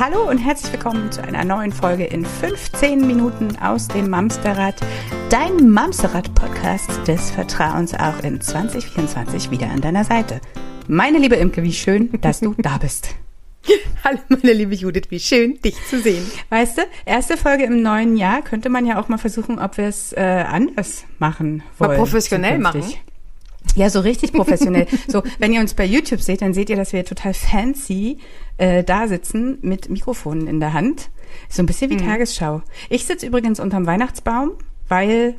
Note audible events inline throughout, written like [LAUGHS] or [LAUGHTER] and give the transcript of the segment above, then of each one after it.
Hallo und herzlich willkommen zu einer neuen Folge in 15 Minuten aus dem Mamsterrad, dein Mamsterrad-Podcast des Vertrauens auch in 2024 wieder an deiner Seite. Meine liebe Imke, wie schön, dass du da bist. [LAUGHS] Hallo, meine liebe Judith, wie schön, dich zu sehen. Weißt du, erste Folge im neuen Jahr könnte man ja auch mal versuchen, ob wir es äh, anders machen wollen. Mal professionell machen. Ja, so richtig professionell. so, wenn ihr uns bei YouTube seht, dann seht ihr, dass wir total fancy äh, da sitzen mit Mikrofonen in der Hand. So ein bisschen wie mhm. Tagesschau. Ich sitze übrigens unterm Weihnachtsbaum, weil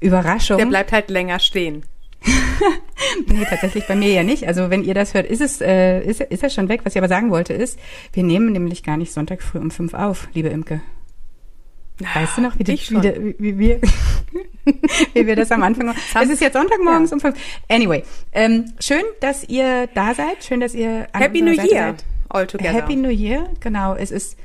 Überraschung. Der bleibt halt länger stehen. [LAUGHS] nee, tatsächlich bei mir ja nicht. Also wenn ihr das hört, ist es äh, ist, ist er schon weg. Was ich aber sagen wollte ist, wir nehmen nämlich gar nicht Sonntag früh um fünf auf, liebe Imke. Weißt du noch, wie, die, wie, wie, wir, [LAUGHS] wie wir das am Anfang machen? Es ist jetzt Sonntagmorgens ja. um fünf. Anyway, ähm, schön, dass ihr da seid. Schön, dass ihr Happy New Seite Year all together. Happy New Year, genau. Es ist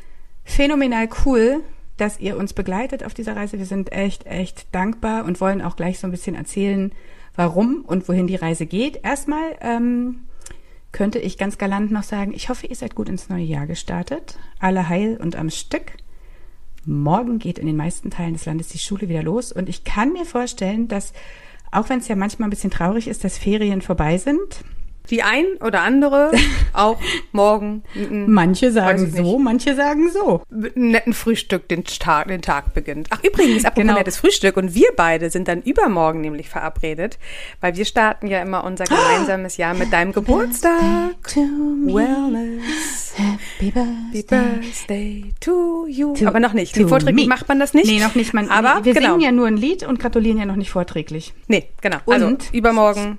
phänomenal cool, dass ihr uns begleitet auf dieser Reise. Wir sind echt, echt dankbar und wollen auch gleich so ein bisschen erzählen, warum und wohin die Reise geht. Erstmal ähm, könnte ich ganz galant noch sagen, ich hoffe, ihr seid gut ins neue Jahr gestartet. Alle heil und am Stück. Morgen geht in den meisten Teilen des Landes die Schule wieder los. Und ich kann mir vorstellen, dass auch wenn es ja manchmal ein bisschen traurig ist, dass Ferien vorbei sind, die ein oder andere [LAUGHS] auch morgen. manche sagen so, manche sagen so. Mit einem netten Frühstück den Tag, den Tag beginnt. Ach übrigens, apropos genau. nettes Frühstück und wir beide sind dann übermorgen nämlich verabredet, weil wir starten ja immer unser [GASPS] gemeinsames Jahr mit deinem Geburtstag. Wellness. Happy birthday. birthday to you. To, Aber noch nicht. Wie vorträglich macht man das nicht? Nee, noch nicht. Man, Aber wir genau. singen ja nur ein Lied und gratulieren ja noch nicht vorträglich. Nee, genau. Also und also übermorgen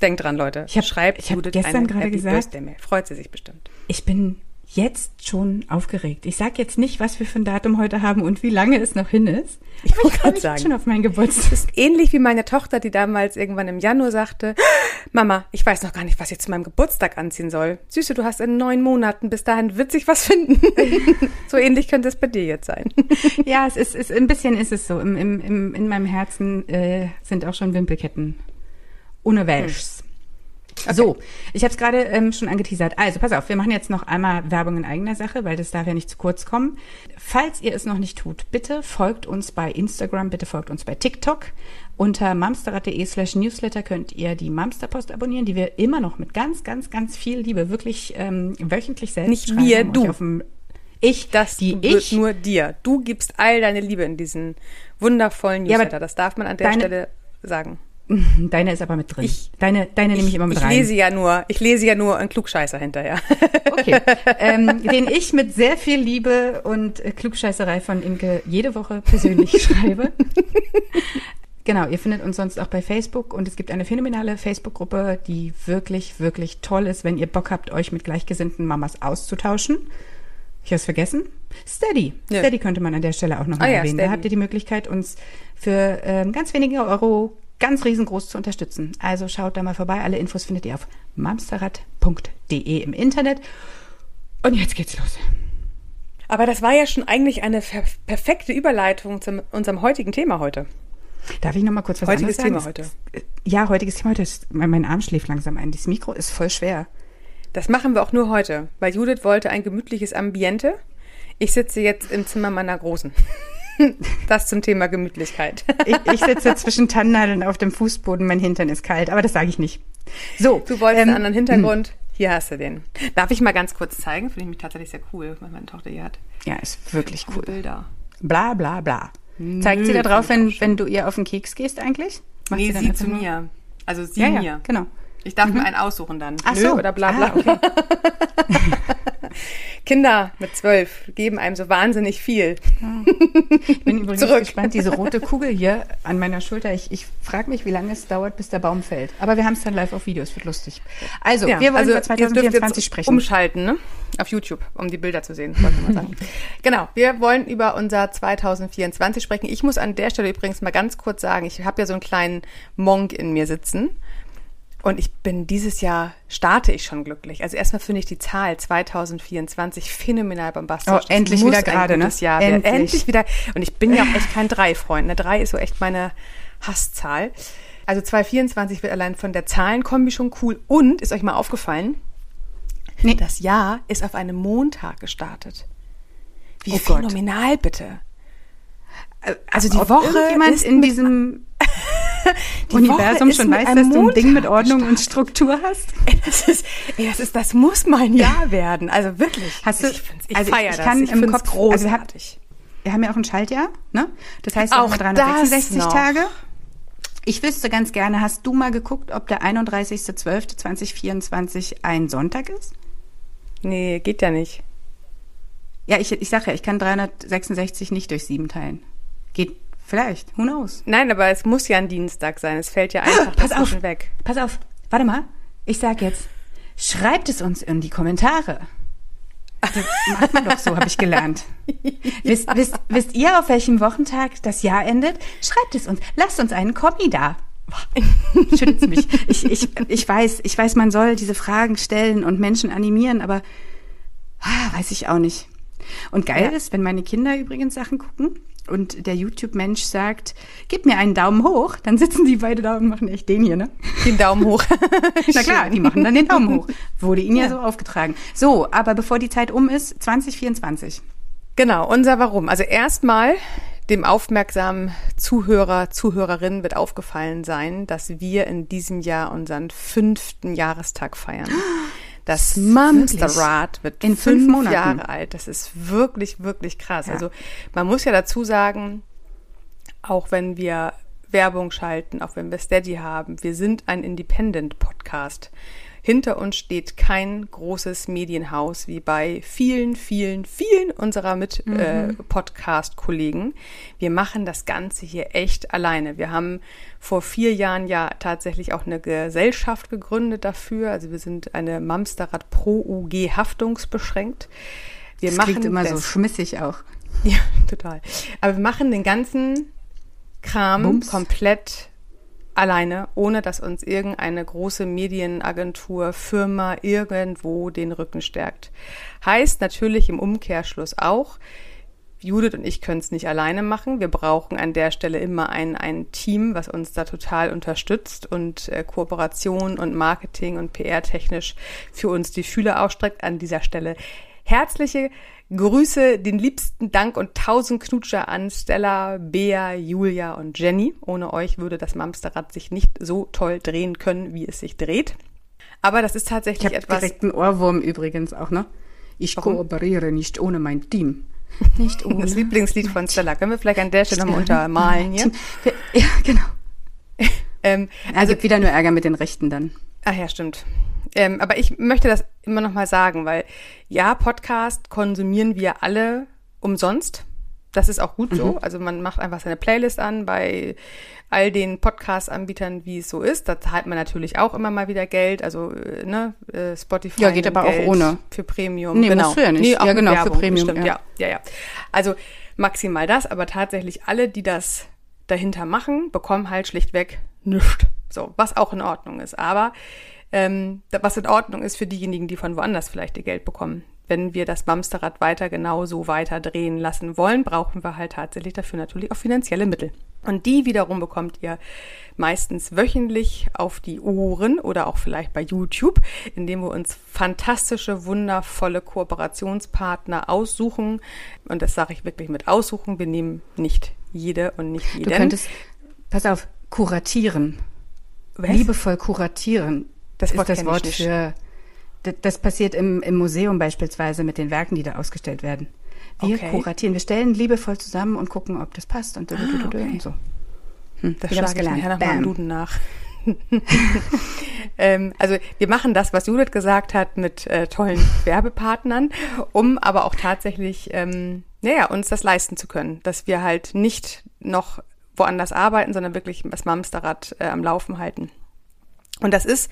Denkt dran, Leute. Ich hab, Schreibt ich Judith gestern gerade gesagt, Freut sie sich bestimmt. Ich bin jetzt schon aufgeregt. Ich sag jetzt nicht, was wir für ein Datum heute haben und wie lange es noch hin ist. Ich wollte gerade sagen, schon auf meinen Geburtstag. Das ist ähnlich wie meine Tochter, die damals irgendwann im Januar sagte, Mama, ich weiß noch gar nicht, was ich zu meinem Geburtstag anziehen soll. Süße, du hast in neun Monaten, bis dahin wird sich was finden. [LAUGHS] so ähnlich könnte es bei dir jetzt sein. ja, es ist, ist ein bisschen ist es so. Im, im, im, in meinem Herzen äh, sind auch schon Wimpelketten ohne Welschs. Hm. Okay. So, ich habe es gerade ähm, schon angeteasert. Also, pass auf, wir machen jetzt noch einmal Werbung in eigener Sache, weil das darf ja nicht zu kurz kommen. Falls ihr es noch nicht tut, bitte folgt uns bei Instagram, bitte folgt uns bei TikTok. Unter mamsterrad.de slash newsletter könnt ihr die Mamsterpost abonnieren, die wir immer noch mit ganz, ganz, ganz viel Liebe wirklich ähm, wöchentlich selbst Nicht schreiben, wir, du. ich, das die ich. nur dir. Du gibst all deine Liebe in diesen wundervollen Newsletter. Ja, das darf man an der Stelle sagen. Deine ist aber mit drin. Ich, deine, deine nehme ich immer mit ich rein. Ich lese ja nur, ich lese ja nur einen Klugscheißer hinterher. [LAUGHS] Okay. ähm, den ich mit sehr viel Liebe und äh, Klugscheißerei von Imke jede Woche persönlich [LAUGHS] schreibe. Genau, ihr findet uns sonst auch bei Facebook und es gibt eine phänomenale Facebook-Gruppe, die wirklich, wirklich toll ist, wenn ihr Bock habt, euch mit gleichgesinnten Mamas auszutauschen. Ich habe es vergessen. Steady. Ja. Steady könnte man an der Stelle auch noch ah, erwähnen. Ja, da habt ihr die Möglichkeit, uns für ähm, ganz wenige Euro ganz riesengroß zu unterstützen. Also schaut da mal vorbei. Alle Infos findet ihr auf mamsterrad.de im Internet. Und jetzt geht's los. Aber das war ja schon eigentlich eine perfekte Überleitung zu unserem heutigen Thema heute. Darf ich noch mal kurz was heutiges sagen? Thema heute. Ja, heutiges Thema heute. mein Arm schläft langsam ein. Das Mikro ist voll schwer. Das machen wir auch nur heute, weil Judith wollte ein gemütliches Ambiente. Ich sitze jetzt im Zimmer meiner Großen. [LAUGHS] Das zum Thema Gemütlichkeit. Ich, ich sitze zwischen Tannennadeln auf dem Fußboden, mein Hintern ist kalt, aber das sage ich nicht. So. Du wolltest ähm, einen anderen Hintergrund. Hier hast du den. Darf ich mal ganz kurz zeigen? Finde ich mich tatsächlich sehr cool, was meine Tochter hier hat. Ja, ist wirklich cool. Bilder. Bla bla bla. Zeigt sie da drauf, wenn, wenn du ihr auf den Keks gehst eigentlich? Macht nee, sie, sie zu mir. Also sie ja, mir. Ja, genau. Ich darf mhm. mir einen aussuchen dann. Ach Nö, so. Oder bla bla. Ah, okay. [LAUGHS] Kinder mit zwölf geben einem so wahnsinnig viel. Ich bin [LAUGHS] übrigens Zurück. gespannt, diese rote Kugel hier an meiner Schulter. Ich, ich frage mich, wie lange es dauert, bis der Baum fällt. Aber wir haben es dann live auf Video, es wird lustig. Also, ja, wir wollen also über 2024 sprechen. Umschalten, ne? Auf YouTube, um die Bilder zu sehen, wollte man sagen. [LAUGHS] genau, wir wollen über unser 2024 sprechen. Ich muss an der Stelle übrigens mal ganz kurz sagen, ich habe ja so einen kleinen Monk in mir sitzen. Und ich bin dieses Jahr, starte ich schon glücklich. Also erstmal finde ich die Zahl 2024 phänomenal bombastisch. Oh, endlich wieder gerade, ne? Jahr endlich. endlich wieder. Und ich bin ja auch echt kein Drei-Freund. Ne? Drei ist so echt meine Hasszahl. Also 2024 wird allein von der Zahlenkombi schon cool. Und, ist euch mal aufgefallen, Nee. Das Jahr ist auf einem Montag gestartet. Wie Oh Gott. phänomenal bitte. Also die Ob Woche ist in diesem [LAUGHS] [LAUGHS] Die Universum schon weiß, dass du ein Ding mit Ordnung und gestartet. Struktur hast? [LAUGHS] Das ist, ey, das ist, das muss mal ein Jahr werden. Also wirklich. Hast du- ich ich also ich das. kann ich im Kopf- großartig. also wir haben- ja auch ein Schaltjahr, ne? Das heißt, Auch haben 366 das noch. Tage. Ich wüsste ganz gerne, hast du mal geguckt, ob der 31.12.2024 ein Sonntag ist? nee, geht ja nicht. Ja, ich, ich sage ja, ich kann 366 nicht durch sieben teilen. Geht vielleicht, who knows? Nein, aber es muss ja ein Dienstag sein. Es fällt ja einfach Pass auf, weg. pass auf, warte mal. Ich sag jetzt, schreibt es uns in die Kommentare. Das macht man doch so, habe ich gelernt. [LAUGHS] Wisst, wisst, wisst ihr, auf welchem Wochentag das Jahr endet? Schreibt es uns. Lasst uns einen Kommi da. [LAUGHS] Schüttelt's mich. Ich, ich, ich weiß, ich weiß, man soll diese Fragen stellen und Menschen animieren, aber ah, weiß ich auch nicht. Und geil Ja. ist, wenn meine Kinder übrigens Sachen gucken und der YouTube-Mensch sagt, gib mir einen Daumen hoch, dann sitzen die beide da und machen echt den hier, ne? Den Daumen hoch. [LAUGHS] Na klar, die machen dann den Daumen hoch. Wurde ihnen ja. Ja. so aufgetragen. So, aber bevor die Zeit um ist, 2024. Genau, unser Warum. Also erstmal dem aufmerksamen Zuhörer, Zuhörerin wird aufgefallen sein, dass wir in diesem Jahr unseren fünften Jahrestag feiern. [GASPS] Das Mamsterrad wird In fünf, fünf Monaten. Jahre alt. Das ist wirklich, wirklich krass. Ja. Also man muss ja dazu sagen, auch wenn wir Werbung schalten, auch wenn wir Steady haben, wir sind ein Independent-Podcast. Hinter uns steht kein großes Medienhaus wie bei vielen, vielen, vielen unserer Mit-Podcast-Kollegen. wir machen das Ganze hier echt alleine. Wir haben vor vier Jahren ja tatsächlich auch eine Gesellschaft gegründet dafür. Also wir sind eine Mamsterrad Pro UG haftungsbeschränkt. Wir Das machen klingt immer so das- schmissig auch. ja, [LAUGHS] total. Aber wir machen den ganzen Kram Bums. komplett alleine, ohne dass uns irgendeine große Medienagentur, Firma irgendwo den Rücken stärkt. Heißt natürlich im Umkehrschluss auch, Judith und ich können es nicht alleine machen. Wir brauchen an der Stelle immer ein, ein Team, was uns da total unterstützt und äh, Kooperation und Marketing und PR-technisch für uns die Fühler ausstreckt. An dieser Stelle herzliche Grüße, den liebsten Dank und tausend Knutscher an Stella, Bea, Julia und Jenny. Ohne euch würde das Mamsterrad sich nicht so toll drehen können, wie es sich dreht. Aber das ist Ich tatsächlich habe etwas. direkt einen Ohrwurm übrigens auch, ne? Ich Warum? kooperiere nicht ohne mein Team. [LAUGHS] Nicht ohne. Das Lieblingslied von Stella. Können wir vielleicht an der Stelle nochmal untermalen hier? [LAUGHS] Ja, genau. [LAUGHS] Ähm, Also gibt wieder nur Ärger mit den Rechten dann. Ach ja, stimmt. Ähm, aber ich möchte das immer noch mal sagen, weil ja, Podcast konsumieren wir alle umsonst. Das ist auch gut so. Also man macht einfach seine Playlist an bei all den Podcast-Anbietern, wie es so ist. Da zahlt man natürlich auch immer mal wieder Geld. Also äh, ne, äh, Spotify. Ja, geht aber auch Geld ohne. Für Premium. Nee, genau. musst du ja nicht. auch Ja, genau, für Werbung, Premium, Stimmt, ja. ja, ja, ja. Also maximal das, aber tatsächlich alle, die das dahinter machen, bekommen halt schlichtweg nichts. So, was auch in Ordnung ist. Aber ähm, was in Ordnung ist für diejenigen, die von woanders vielleicht ihr Geld bekommen. Wenn wir das Mamsterrad weiter genauso weiter drehen lassen wollen, brauchen wir halt tatsächlich dafür natürlich auch finanzielle Mittel. Und die wiederum bekommt ihr meistens wöchentlich auf die Ohren oder auch vielleicht bei YouTube, indem wir uns fantastische, wundervolle Kooperationspartner aussuchen. Und das sage ich wirklich mit aussuchen. Wir nehmen nicht jede und nicht jeden. Du könntest, pass auf, kuratieren. Was? Liebevoll kuratieren. Das ist Wort das kenn ich Wort für. Das, das passiert im, im Museum beispielsweise mit den Werken, die da ausgestellt werden. Wir Okay. kuratieren. Wir stellen liebevoll zusammen und gucken, ob das passt und, du- okay. und so. Hm, Das ich hab's schlage ich nachher nochmal im. Duden nach. [LAUGHS] ähm, also wir machen das, was Judith gesagt hat, mit äh, tollen [LAUGHS] Werbepartnern, um aber auch tatsächlich, ähm, naja, uns das leisten zu können, dass wir halt nicht noch woanders arbeiten, sondern wirklich das Mamsterrad äh, am Laufen halten. Und das ist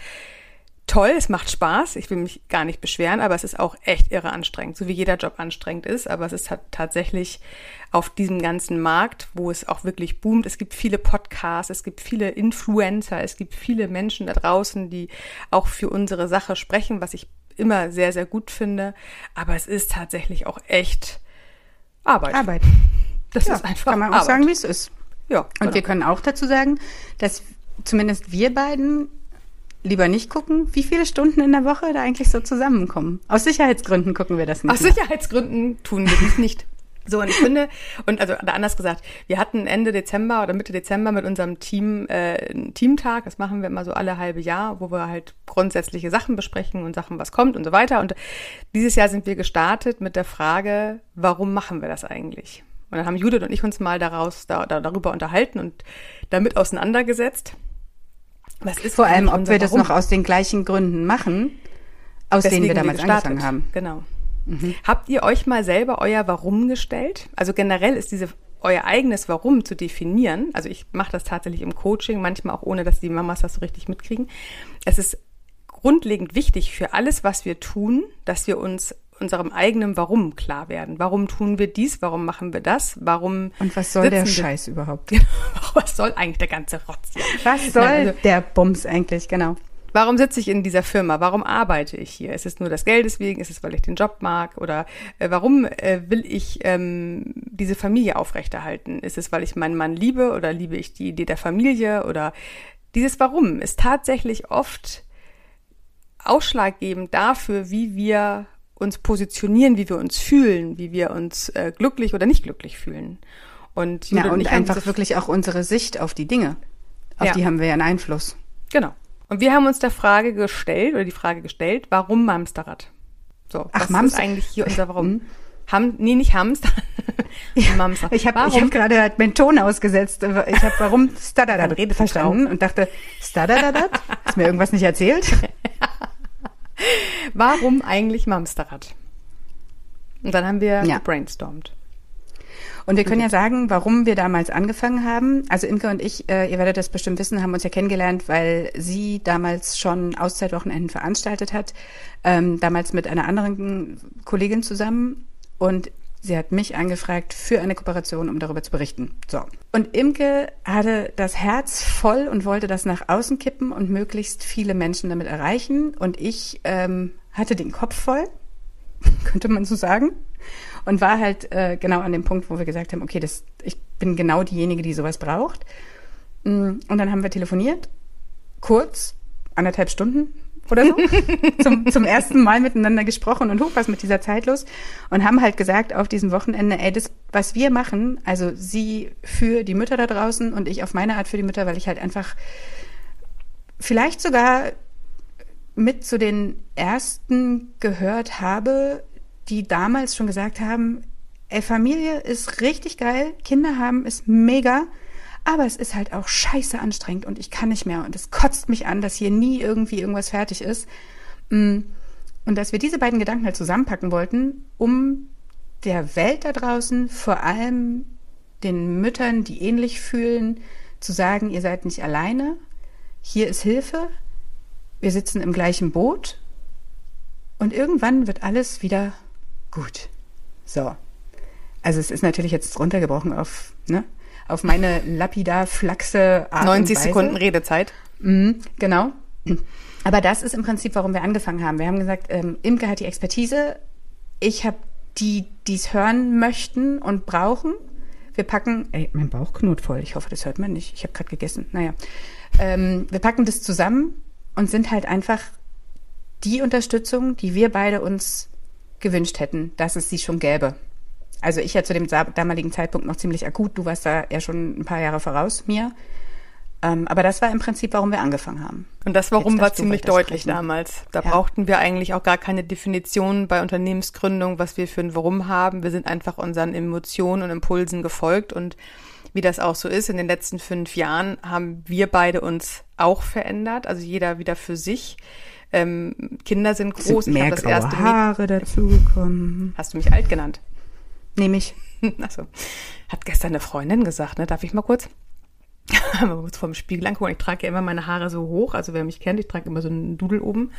toll, es macht Spaß, ich will mich gar nicht beschweren, aber es ist auch echt irre anstrengend, so wie jeder Job anstrengend ist, aber es ist tatsächlich auf diesem ganzen Markt, wo es auch wirklich boomt. Es gibt viele Podcasts, es gibt viele Influencer, es gibt viele Menschen da draußen, die auch für unsere Sache sprechen, was ich immer sehr, sehr gut finde, aber es ist tatsächlich auch echt Arbeit. Arbeit. Das Ja, ist einfach kann man auch Arbeit. sagen, wie es ist. Ja, Und genau. wir können auch dazu sagen, dass zumindest wir beiden lieber nicht gucken, wie viele Stunden in der Woche da eigentlich so zusammenkommen. Aus Sicherheitsgründen gucken wir das nicht. Aus Sicherheitsgründen tun wir dies nicht. So, und ich finde, und also anders gesagt, wir hatten Ende Dezember oder Mitte Dezember mit unserem Team äh, einen Teamtag, das machen wir immer so alle halbe Jahr, wo wir halt grundsätzliche Sachen besprechen und Sachen, was kommt und so weiter. Und dieses Jahr sind wir gestartet mit der Frage, warum machen wir das eigentlich? Und dann haben Judith und ich uns mal daraus da, da, darüber unterhalten und damit auseinandergesetzt. Was ist Vor allem, ob wir das noch aus den gleichen Gründen machen, aus Deswegen denen wir damals wir angefangen haben. Genau. Mhm. Habt ihr euch mal selber euer Warum gestellt? Also generell ist diese euer eigenes Warum zu definieren. Also ich mache das tatsächlich im Coaching, manchmal auch ohne, dass die Mamas das so richtig mitkriegen. Es ist grundlegend wichtig für alles, was wir tun, dass wir uns unserem eigenen Warum klar werden. Warum tun wir dies? Warum machen wir das? Warum Und was soll der Scheiß überhaupt? [LAUGHS] was soll eigentlich der ganze Rotz? Was soll Nein, also, der Bums eigentlich, genau? Warum sitze ich in dieser Firma? Warum arbeite ich hier? Ist es nur das Geldes wegen? Ist es, weil ich den Job mag? Oder äh, warum äh, will ich ähm, diese Familie aufrechterhalten? Ist es, weil ich meinen Mann liebe oder liebe ich die Idee der Familie? Oder dieses Warum ist tatsächlich oft ausschlaggebend dafür, wie wir uns positionieren, wie wir uns fühlen, wie wir uns äh, glücklich oder nicht glücklich fühlen. Und, ja, und, und einfach wirklich auch unsere Sicht auf die Dinge. Auf ja. die haben wir ja einen Einfluss. Genau. Und wir haben uns der Frage gestellt, oder die Frage gestellt, warum Mamsterrad? So, Ach, was Mamster. ist eigentlich hier unser Warum? Mhm. Ham, nee, nicht Hamster. [LAUGHS] ja, Mamster. Ich habe hab gerade halt meinen Ton ausgesetzt. Ich habe warum [LAUGHS] Stadadadat verstanden und dachte, Stadadadat? Ist mir irgendwas nicht erzählt? [LAUGHS] warum eigentlich Mamsterrad? Und dann haben wir ja. brainstormt. Und wir können ja sagen, warum wir damals angefangen haben. Also Imke und ich, äh, ihr werdet das bestimmt wissen, haben uns ja kennengelernt, weil sie damals schon Auszeitwochenenden veranstaltet hat, ähm, damals mit einer anderen Kollegin zusammen. Und Sie hat mich angefragt für eine Kooperation, um darüber zu berichten. So. Und Imke hatte das Herz voll und wollte das nach außen kippen und möglichst viele Menschen damit erreichen. Und ich ähm, hatte den Kopf voll, [LAUGHS] könnte man so sagen und war halt äh, genau an dem Punkt, wo wir gesagt haben, okay, das, ich bin genau diejenige, die sowas braucht. Mm, und dann haben wir telefoniert, kurz, anderthalb Stunden oder so, [LAUGHS] zum, zum ersten Mal miteinander gesprochen und hoch was mit dieser Zeit los. Und haben halt gesagt auf diesem Wochenende, ey, das, was wir machen, also sie für die Mütter da draußen und ich auf meine Art für die Mütter, weil ich halt einfach vielleicht sogar mit zu den ersten gehört habe, die damals schon gesagt haben, ey, Familie ist richtig geil, Kinder haben ist mega, aber es ist halt auch scheiße anstrengend und ich kann nicht mehr und es kotzt mich an, dass hier nie irgendwie irgendwas fertig ist. Mm, und dass wir diese beiden Gedanken halt zusammenpacken wollten, um der Welt da draußen, vor allem den Müttern, die ähnlich fühlen, zu sagen, ihr seid nicht alleine, hier ist Hilfe, wir sitzen im gleichen Boot und irgendwann wird alles wieder Gut. So. Also es ist natürlich jetzt runtergebrochen auf, ne, auf meine lapidar flachse Art 90 Sekunden Redezeit. Mhm, genau. Aber das ist im Prinzip, warum wir angefangen haben. Wir haben gesagt, ähm, Imke hat die Expertise. Ich habe die, die es hören möchten und brauchen. Wir packen, ey, mein Bauch knurrt voll. Ich hoffe, das hört man nicht. Ich habe gerade gegessen. Naja. Ähm, wir packen das zusammen und sind halt einfach die Unterstützung, die wir beide uns gewünscht hätten, dass es sie schon gäbe. Also ich ja zu dem damaligen Zeitpunkt noch ziemlich akut, du warst da ja schon ein paar Jahre voraus mir. Ähm, aber das war im Prinzip, warum wir angefangen haben. Und das Warum war ziemlich deutlich damals. Da ja. brauchten wir eigentlich auch gar keine Definition bei Unternehmensgründung, was wir für ein Warum haben. Wir sind einfach unseren Emotionen und Impulsen gefolgt und wie das auch so ist, in den letzten fünf Jahren haben wir beide uns auch verändert, also jeder wieder für sich. Ähm, Kinder sind groß. Sind mehr ich das graue erste Haare dazugekommen. Hast du mich alt genannt? Nehme ich. [LAUGHS] Achso. Hat gestern eine Freundin gesagt, ne? Darf ich mal kurz? [LAUGHS] mal kurz vorm Spiegel angucken. Ich trage ja immer meine Haare so hoch. Also wer mich kennt, ich trage immer so einen Dudel oben.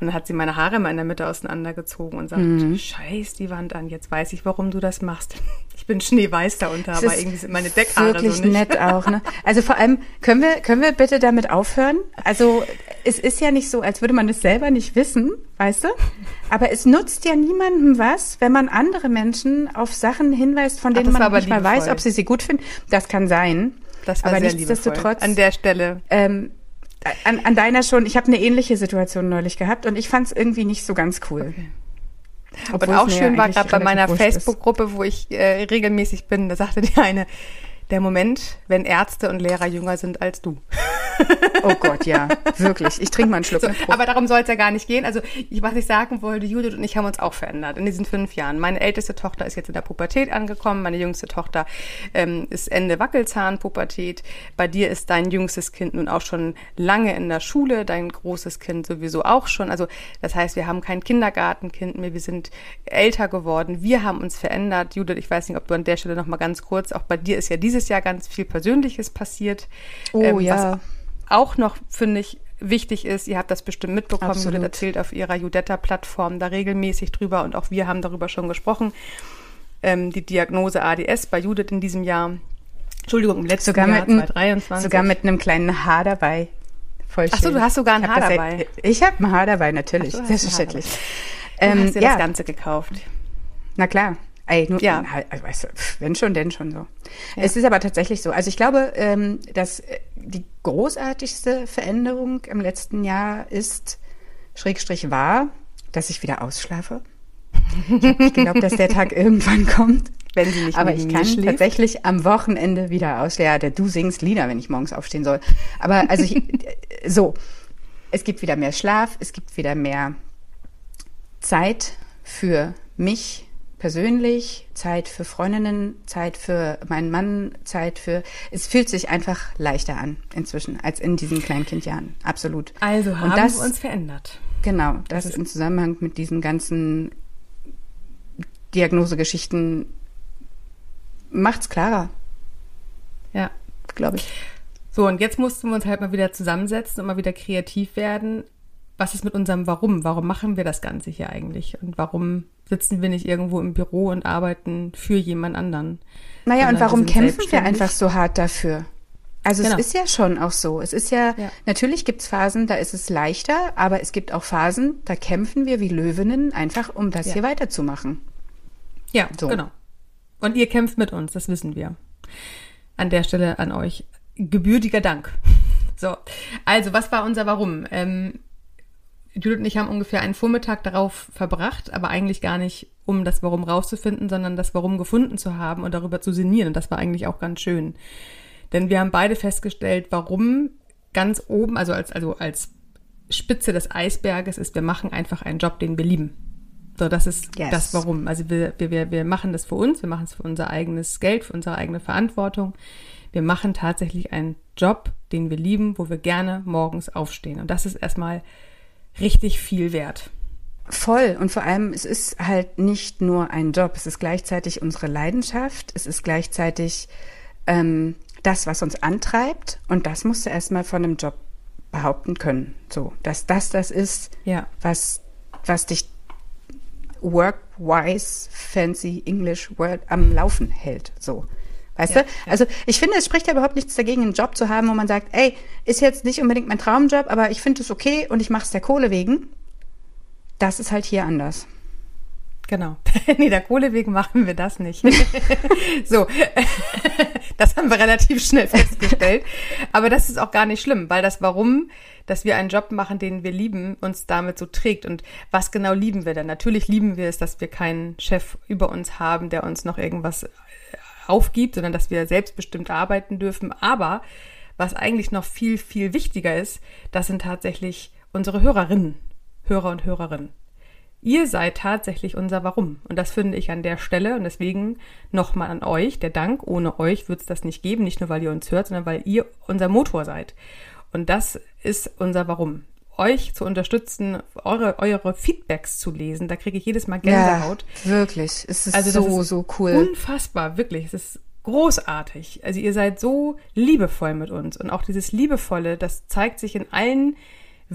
Und dann hat sie meine Haare immer in der Mitte auseinandergezogen und sagt, mhm. scheiß die Wand an, jetzt weiß ich, warum du das machst. [LAUGHS] Ich bin schneeweiß darunter, aber irgendwie sind meine Deckhaare wirklich so nicht. nett auch, ne? [LAUGHS] Also vor allem, können wir, können wir bitte damit aufhören? Also es ist ja nicht so, als würde man es selber nicht wissen, weißt du? Aber es nutzt ja niemandem was, wenn man andere Menschen auf Sachen hinweist, von denen Ach, man nicht mal weiß, ob sie sie gut finden. Das kann sein. Das war aber nichtsdestotrotz. An der Stelle. Ähm, an, an deiner schon, ich habe eine ähnliche Situation neulich gehabt und ich fand es irgendwie nicht so ganz cool. Okay. Und auch schön war gerade bei meiner Facebook-Gruppe, wo ich äh, regelmäßig bin, da sagte die eine, der Moment, wenn Ärzte und Lehrer jünger sind als du. Oh Gott, ja, wirklich. Ich trinke mal einen Schluck. So, aber darum soll es ja gar nicht gehen. Also, ich, was ich sagen wollte, Judith und ich haben uns auch verändert in diesen fünf Jahren. Meine älteste Tochter ist jetzt in der Pubertät angekommen. Meine jüngste Tochter ähm, ist Ende Wackelzahnpubertät. Bei dir ist dein jüngstes Kind nun auch schon lange in der Schule, dein großes Kind sowieso auch schon. Also, das heißt, wir haben kein Kindergartenkind mehr. Wir sind älter geworden. Wir haben uns verändert. Judith, ich weiß nicht, ob du an der Stelle noch mal ganz kurz, auch bei dir ist ja dieses Jahr ganz viel Persönliches passiert. Oh ähm, ja auch noch, finde ich, wichtig ist, ihr habt das bestimmt mitbekommen, Absolut. Judith erzählt auf ihrer Judetta-Plattform da regelmäßig drüber und auch wir haben darüber schon gesprochen. Ähm, die Diagnose ADS bei Judith in diesem Jahr. Entschuldigung, im letzten sogar Jahr, mit 2023. Sogar mit einem kleinen Haar dabei. Voll schön. Ach so, du hast sogar ein Haar dabei. ich habe ein Haar dabei, natürlich, so, selbstverständlich. Ähm, du hast dir ja. das Ganze gekauft. Na klar. Ey, nur, ja. also, weißt du, wenn schon, denn schon so. Ja. Es ist aber tatsächlich so. Also ich glaube, ähm, dass äh, die großartigste Veränderung im letzten Jahr ist, Schrägstrich war, dass ich wieder ausschlafe. Ich glaube, dass der Tag [LAUGHS] irgendwann kommt. Wenn sie nicht Aber ich kann schläft. tatsächlich am Wochenende wieder aus. Ja, du singst Lieder, wenn ich morgens aufstehen soll. Aber also ich, [LAUGHS] so. Es gibt wieder mehr Schlaf, es gibt wieder mehr Zeit für mich, persönlich, Zeit für Freundinnen, Zeit für meinen Mann, Zeit für. Es fühlt sich einfach leichter an inzwischen als in diesen Kleinkindjahren. Absolut. Also haben das, wir uns verändert. Genau, das, das im Zusammenhang mit diesen ganzen Diagnosegeschichten macht's klarer. Ja, glaube ich. So, und jetzt mussten wir uns halt mal wieder zusammensetzen und mal wieder kreativ werden. Was ist mit unserem Warum? Warum machen wir das Ganze hier eigentlich? Und warum sitzen wir nicht irgendwo im Büro und arbeiten für jemand anderen. Naja, und warum wir kämpfen wir einfach so hart dafür? Also genau. es ist ja schon auch so. Es ist ja, ja. natürlich gibt's Phasen, da ist es leichter, aber es gibt auch Phasen, da kämpfen wir wie Löwinnen einfach, um das ja. hier weiterzumachen. Ja, so. genau. Und ihr kämpft mit uns, das wissen wir. An der Stelle an euch gebürtiger Dank. [LAUGHS] So, also was war unser Warum? Ähm, Judith und ich haben ungefähr einen Vormittag darauf verbracht, aber eigentlich gar nicht, um das Warum rauszufinden, sondern das Warum gefunden zu haben und darüber zu sinnieren. Und das war eigentlich auch ganz schön. Denn wir haben beide festgestellt, warum ganz oben, also als, also als Spitze des Eisberges ist, wir machen einfach einen Job, den wir lieben. So, das ist yes. das Warum. Also wir, wir, wir machen das für uns, wir machen es für unser eigenes Geld, für unsere eigene Verantwortung. Wir machen tatsächlich einen Job, den wir lieben, wo wir gerne morgens aufstehen. Und das ist erstmal richtig viel wert. Voll. Und vor allem, es ist halt nicht nur ein Job, es ist gleichzeitig unsere Leidenschaft, es ist gleichzeitig ähm, das, was uns antreibt. Und das musst du erstmal von einem Job behaupten können. So, dass das das ist, ja. was, was dich work-wise, fancy English Word am Laufen hält. So. Weißt ja, du? Ja. Also ich finde, es spricht ja überhaupt nichts dagegen, einen Job zu haben, wo man sagt, ey, ist jetzt nicht unbedingt mein Traumjob, aber ich finde es okay und ich mache es der Kohle wegen. Das ist halt hier anders. Genau. [LAUGHS] nee, der Kohle wegen machen wir das nicht. [LAUGHS] so, [LAUGHS] das haben wir relativ schnell festgestellt. Aber das ist auch gar nicht schlimm, weil das Warum, dass wir einen Job machen, den wir lieben, uns damit so trägt. Und was genau lieben wir denn? Natürlich lieben wir es, dass wir keinen Chef über uns haben, der uns noch irgendwas aufgibt, sondern dass wir selbstbestimmt arbeiten dürfen. Aber was eigentlich noch viel, viel wichtiger ist, das sind tatsächlich unsere Hörerinnen, Hörer und Hörerinnen. Ihr seid tatsächlich unser Warum. Und das finde ich an der Stelle. Und deswegen nochmal an euch der Dank. Ohne euch wird es das nicht geben. Nicht nur, weil ihr uns hört, sondern weil ihr unser Motor seid. Und das ist unser Warum euch zu unterstützen, eure, eure Feedbacks zu lesen. Da kriege ich jedes Mal Gänsehaut. Ja, wirklich. Es ist also so, ist so cool. Unfassbar, wirklich. Es ist großartig. Also ihr seid so liebevoll mit uns. Und auch dieses Liebevolle, das zeigt sich in allen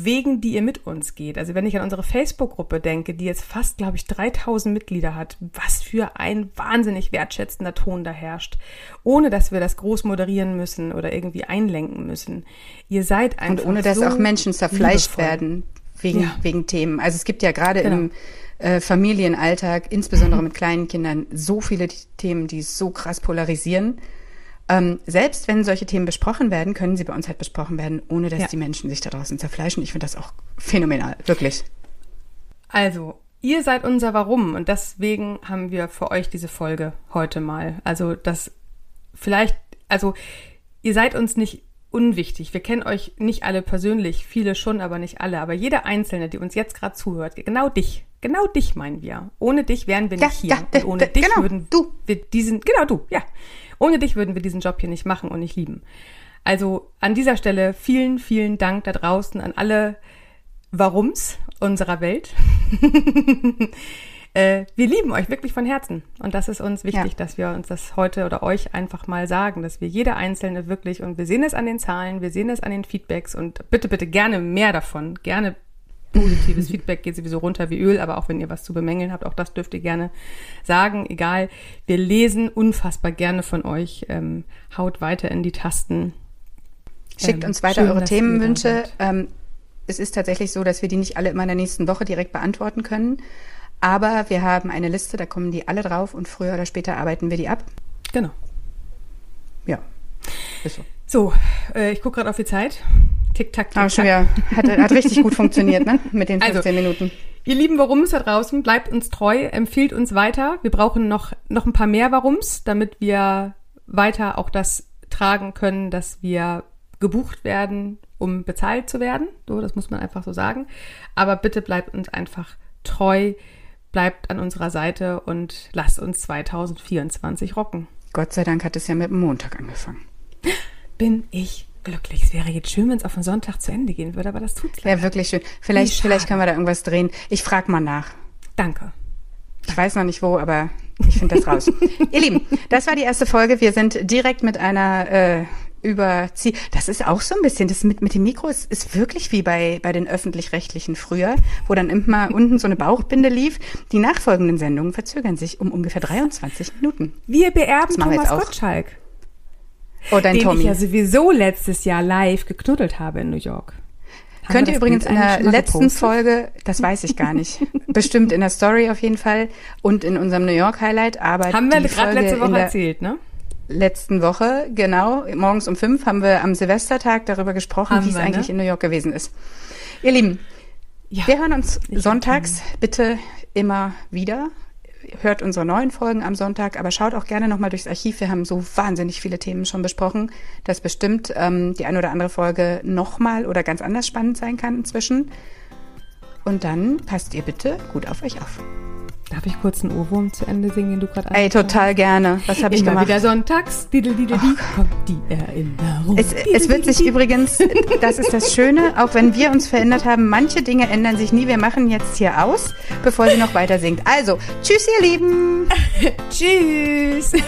Wegen, die ihr mit uns geht. Also wenn ich an unsere Facebook-Gruppe denke, die jetzt fast, glaube ich, 3000 Mitglieder hat, was für ein wahnsinnig wertschätzender Ton da herrscht, ohne dass wir das groß moderieren müssen oder irgendwie einlenken müssen. Ihr seid einfach Und ohne dass so auch Menschen zerfleischt liebevoll. werden wegen, ja. wegen Themen. Also es gibt ja gerade genau. im äh, Familienalltag, insbesondere mit kleinen Kindern, so viele Themen, die so krass polarisieren. Ähm, selbst wenn solche Themen besprochen werden, können sie bei uns halt besprochen werden, ohne dass Ja. die Menschen sich da draußen zerfleischen. Ich finde das auch phänomenal, wirklich. Also, ihr seid unser Warum und deswegen haben wir für euch diese Folge heute mal. Also, das vielleicht, also, ihr seid uns nicht unwichtig. Wir kennen euch nicht alle persönlich, viele schon, aber nicht alle. Aber jede Einzelne, die uns jetzt gerade zuhört, genau dich, genau dich meinen wir. Ohne dich wären wir Ja, nicht hier. ja, und ohne dich genau, würden du. wir diesen, genau du, ja. Ohne dich würden wir diesen Job hier nicht machen und nicht lieben. Also an dieser Stelle vielen, vielen Dank da draußen an alle Warums unserer Welt. [LAUGHS] äh, wir lieben euch wirklich von Herzen. Und das ist uns wichtig, Ja. dass wir uns das heute oder euch einfach mal sagen, dass wir jeder Einzelne wirklich, und wir sehen es an den Zahlen, wir sehen es an den Feedbacks und bitte, bitte gerne mehr davon. Gerne positives Feedback geht sowieso runter wie Öl, aber auch wenn ihr was zu bemängeln habt, auch das dürft ihr gerne sagen. Egal, wir lesen unfassbar gerne von euch. Ähm, haut weiter in die Tasten. Schickt Ähm, uns weiter schön, eure Themenwünsche. Ähm, es ist tatsächlich so, dass wir die nicht alle immer in der nächsten Woche direkt beantworten können. Aber wir haben eine Liste, da kommen die alle drauf und früher oder später arbeiten wir die ab. Genau. Ja, ist so. So, äh, ich gucke gerade auf die Zeit. Tick, tack, tick, Aber schon tack. wieder, hat, hat richtig gut funktioniert, ne? Mit den Also, 15 Minuten. Ihr lieben Warums da draußen, bleibt uns treu, empfiehlt uns weiter. Wir brauchen noch, noch ein paar mehr Warums, damit wir weiter auch das tragen können, dass wir gebucht werden, um bezahlt zu werden. So, das muss man einfach so sagen. Aber bitte bleibt uns einfach treu, bleibt an unserer Seite und lasst uns 2024 rocken. Gott sei Dank hat es ja mit dem Montag angefangen. Bin ich glücklich. Es wäre jetzt schön, wenn es auf den Sonntag zu Ende gehen würde, aber das tut's leider. Wäre wirklich schön. Vielleicht, Wie vielleicht können wir da irgendwas drehen. Ich frage mal nach. Danke. Ich weiß noch nicht wo, aber ich finde das raus. [LAUGHS] Ihr Lieben, das war die erste Folge. Wir sind direkt mit einer äh, Überzieh. Das ist auch so ein bisschen, das mit, mit dem Mikro ist, ist wirklich wie bei, bei den öffentlich-rechtlichen früher, wo dann immer unten so eine Bauchbinde lief. Die nachfolgenden Sendungen verzögern sich um ungefähr 23 Minuten. Wir beerben Thomas. Gottschalk. Oh, dein den Tommy. ich ja sowieso letztes Jahr live geknuddelt habe in New York. Haben Könnt ihr übrigens in der letzten gepostet? Folge, das weiß ich gar nicht, [LAUGHS] bestimmt in der Story auf jeden Fall und in unserem New York Highlight, aber Haben wir gerade letzte Woche erzählt, ne? letzten Woche, genau, morgens um fünf haben wir am Silvestertag darüber gesprochen, wie es ne? eigentlich in New York gewesen ist. Ihr Lieben, Ja. wir hören uns sonntags bitte immer wieder. Hört unsere neuen Folgen am Sonntag, aber schaut auch gerne nochmal durchs Archiv. Wir haben so wahnsinnig viele Themen schon besprochen, dass bestimmt ähm, die eine oder andere Folge nochmal oder ganz anders spannend sein kann inzwischen. Und dann passt ihr bitte gut auf euch auf. Darf ich kurz einen Ohrwurm zu Ende singen, den du gerade Ey, total gerne. Was habe ich gemacht? wieder sonntags, didel, didel, die, kommt die Erinnerung. Es, es wird sich übrigens, das ist das Schöne, auch wenn wir uns verändert haben, manche Dinge ändern sich nie. Wir machen jetzt hier aus, bevor sie noch weiter singt. Also, tschüss, ihr Lieben. [LAUGHS] Tschüss. [LAUGHS]